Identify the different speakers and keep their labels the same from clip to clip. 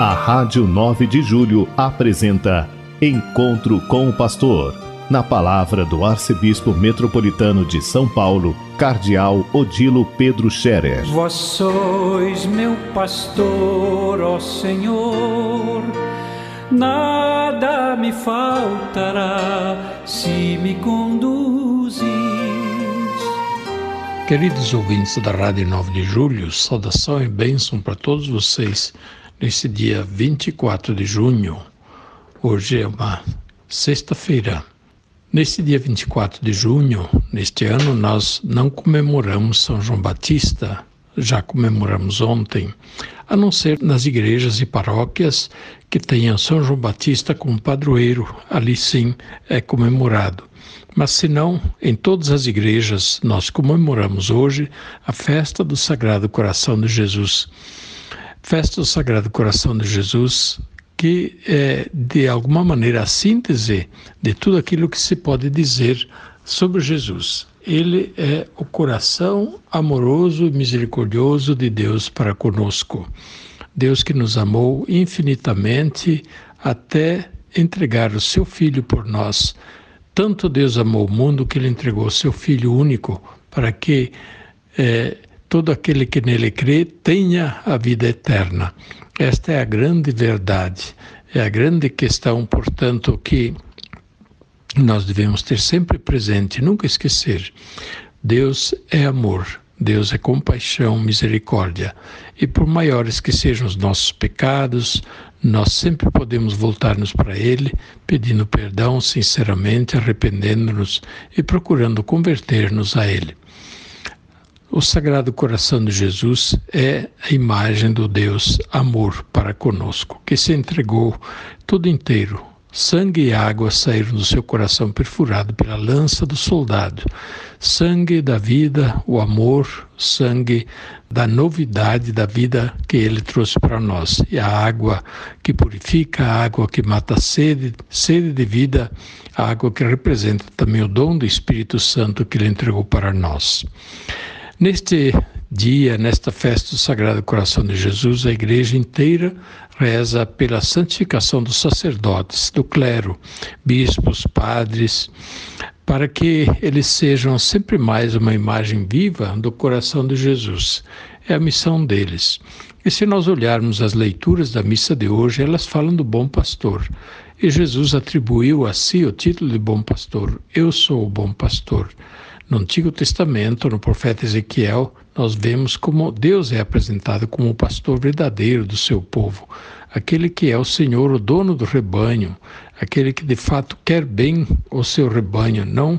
Speaker 1: A Rádio 9 de Julho apresenta Encontro com o Pastor. Na palavra do Arcebispo Metropolitano de São Paulo, Cardeal Odilo Pedro Scherer.
Speaker 2: Vós sois meu pastor, ó Senhor, nada me faltará se me conduzis.
Speaker 3: Queridos ouvintes da Rádio 9 de Julho, saudação e bênção para todos vocês nesse dia 24 de junho. Hoje é uma sexta-feira. Neste dia 24 de junho, neste ano, nós não comemoramos São João Batista, já comemoramos ontem, a não ser nas igrejas e paróquias que tenham São João Batista como padroeiro, ali sim é comemorado. Mas se não, em todas as igrejas nós comemoramos hoje a festa do Sagrado Coração de Jesus. Festa do Sagrado Coração de Jesus, que é de alguma maneira a síntese de tudo aquilo que se pode dizer sobre Jesus. Ele é o coração amoroso e misericordioso de Deus para conosco. Deus que nos amou infinitamente até entregar o seu Filho por nós. Tanto Deus amou o mundo que ele entregou o seu Filho único para que é, todo aquele que nele crê tenha a vida eterna. Esta é a grande verdade, é a grande questão, portanto, que nós devemos ter sempre presente, nunca esquecer. Deus é amor, Deus é compaixão, misericórdia. E por maiores que sejam os nossos pecados, nós sempre podemos voltar-nos para Ele, pedindo perdão sinceramente, arrependendo-nos e procurando converter-nos a Ele. O Sagrado Coração de Jesus é a imagem do Deus amor para conosco, que se entregou todo inteiro. Sangue e água saíram do seu coração perfurado pela lança do soldado. Sangue da vida, o amor, sangue da novidade da vida que ele trouxe para nós. E a água que purifica, a água que mata a sede, sede de vida, a água que representa também o dom do Espírito Santo que ele entregou para nós. Neste dia, nesta festa do Sagrado Coração de Jesus, a igreja inteira reza pela santificação dos sacerdotes, do clero, bispos, padres, para que eles sejam sempre mais uma imagem viva do coração de Jesus. É a missão deles. E se nós olharmos as leituras da missa de hoje, elas falam do bom pastor. E Jesus atribuiu a si o título de bom pastor. Eu sou o bom pastor. No Antigo Testamento, no profeta Ezequiel, nós vemos como Deus é apresentado como o pastor verdadeiro do seu povo, aquele que é o Senhor, o dono do rebanho, aquele que de fato quer bem o seu rebanho, não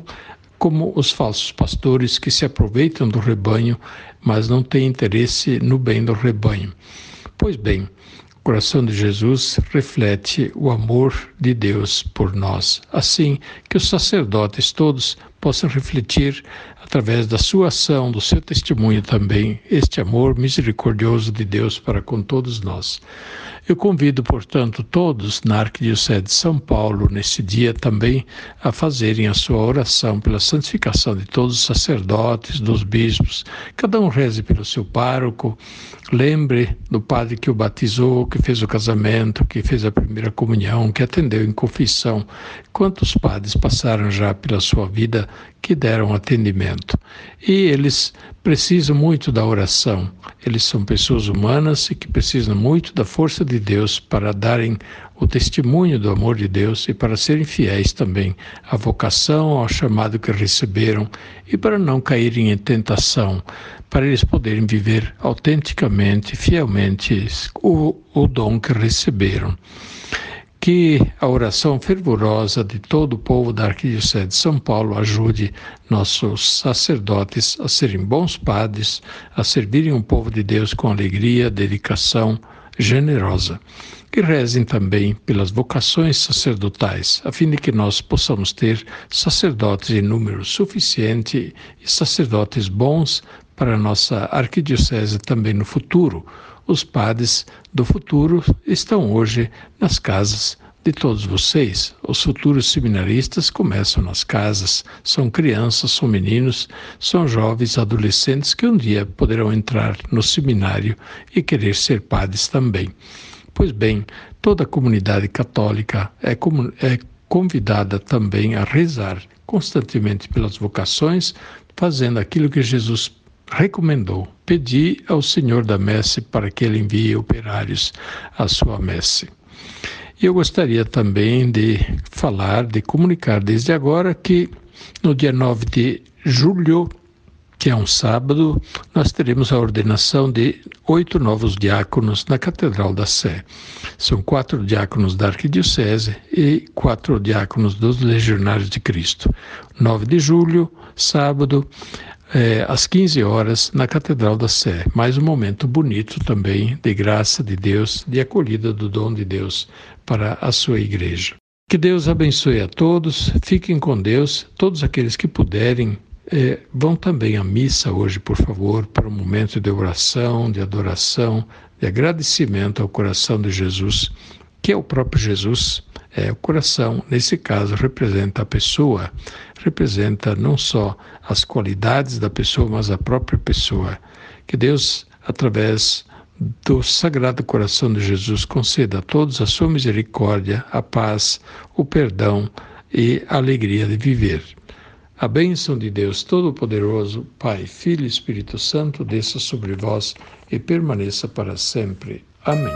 Speaker 3: como os falsos pastores que se aproveitam do rebanho, mas não têm interesse no bem do rebanho. Pois bem, o coração de Jesus reflete o amor de Deus por nós, assim que os sacerdotes todos possam refletir, através da sua ação, do seu testemunho também, este amor misericordioso de Deus para com todos nós. Eu convido, portanto, todos na Arquidiocese de São Paulo, nesse dia também, a fazerem a sua oração pela santificação de todos os sacerdotes, dos bispos. Cada um reze pelo seu pároco, lembre do padre que o batizou, que fez o casamento, que fez a primeira comunhão, que atendeu em confissão. Quantos padres passaram já pela sua vida que deram atendimento. E eles precisam muito da oração. Eles são pessoas humanas e que precisam muito da força de Deus para darem o testemunho do amor de Deus e para serem fiéis também à vocação, ao chamado que receberam e para não caírem em tentação, para eles poderem viver autenticamente, fielmente o, o dom que receberam que a oração fervorosa de todo o povo da Arquidiocese de São Paulo ajude nossos sacerdotes a serem bons padres, a servirem o povo de Deus com alegria, dedicação generosa. Que rezem também pelas vocações sacerdotais, a fim de que nós possamos ter sacerdotes em número suficiente e sacerdotes bons para a nossa arquidiocese também no futuro os padres do futuro estão hoje nas casas de todos vocês. Os futuros seminaristas começam nas casas, são crianças, são meninos, são jovens, adolescentes que um dia poderão entrar no seminário e querer ser padres também. Pois bem, toda a comunidade católica é, é convidada também a rezar constantemente pelas vocações, fazendo aquilo que Jesus recomendou: pedir ao Senhor da messe para que ele envie operários à sua messe. Eu gostaria também de falar, de comunicar desde agora que no dia 9 de julho, que é um sábado, nós teremos a ordenação de oito novos diáconos na Catedral da Sé. São quatro diáconos da Arquidiocese e quatro diáconos dos Legionários de Cristo. 9 de julho, sábado, é, às 15 horas na Catedral da Sé. Mais um momento bonito também de graça de Deus, de acolhida do dom de Deus para a sua igreja. Que Deus abençoe a todos, fiquem com Deus, todos aqueles que puderem. É, vão também à missa hoje, por favor, para um momento de oração, de adoração, de agradecimento ao coração de Jesus, que é o próprio Jesus. É, o coração, nesse caso, representa a pessoa, representa não só as qualidades da pessoa, mas a própria pessoa. Que Deus, através do Sagrado Coração de Jesus, conceda a todos a sua misericórdia, a paz, o perdão e a alegria de viver. A bênção de Deus Todo-Poderoso, Pai, Filho e Espírito Santo, desça sobre vós e permaneça para sempre. Amém.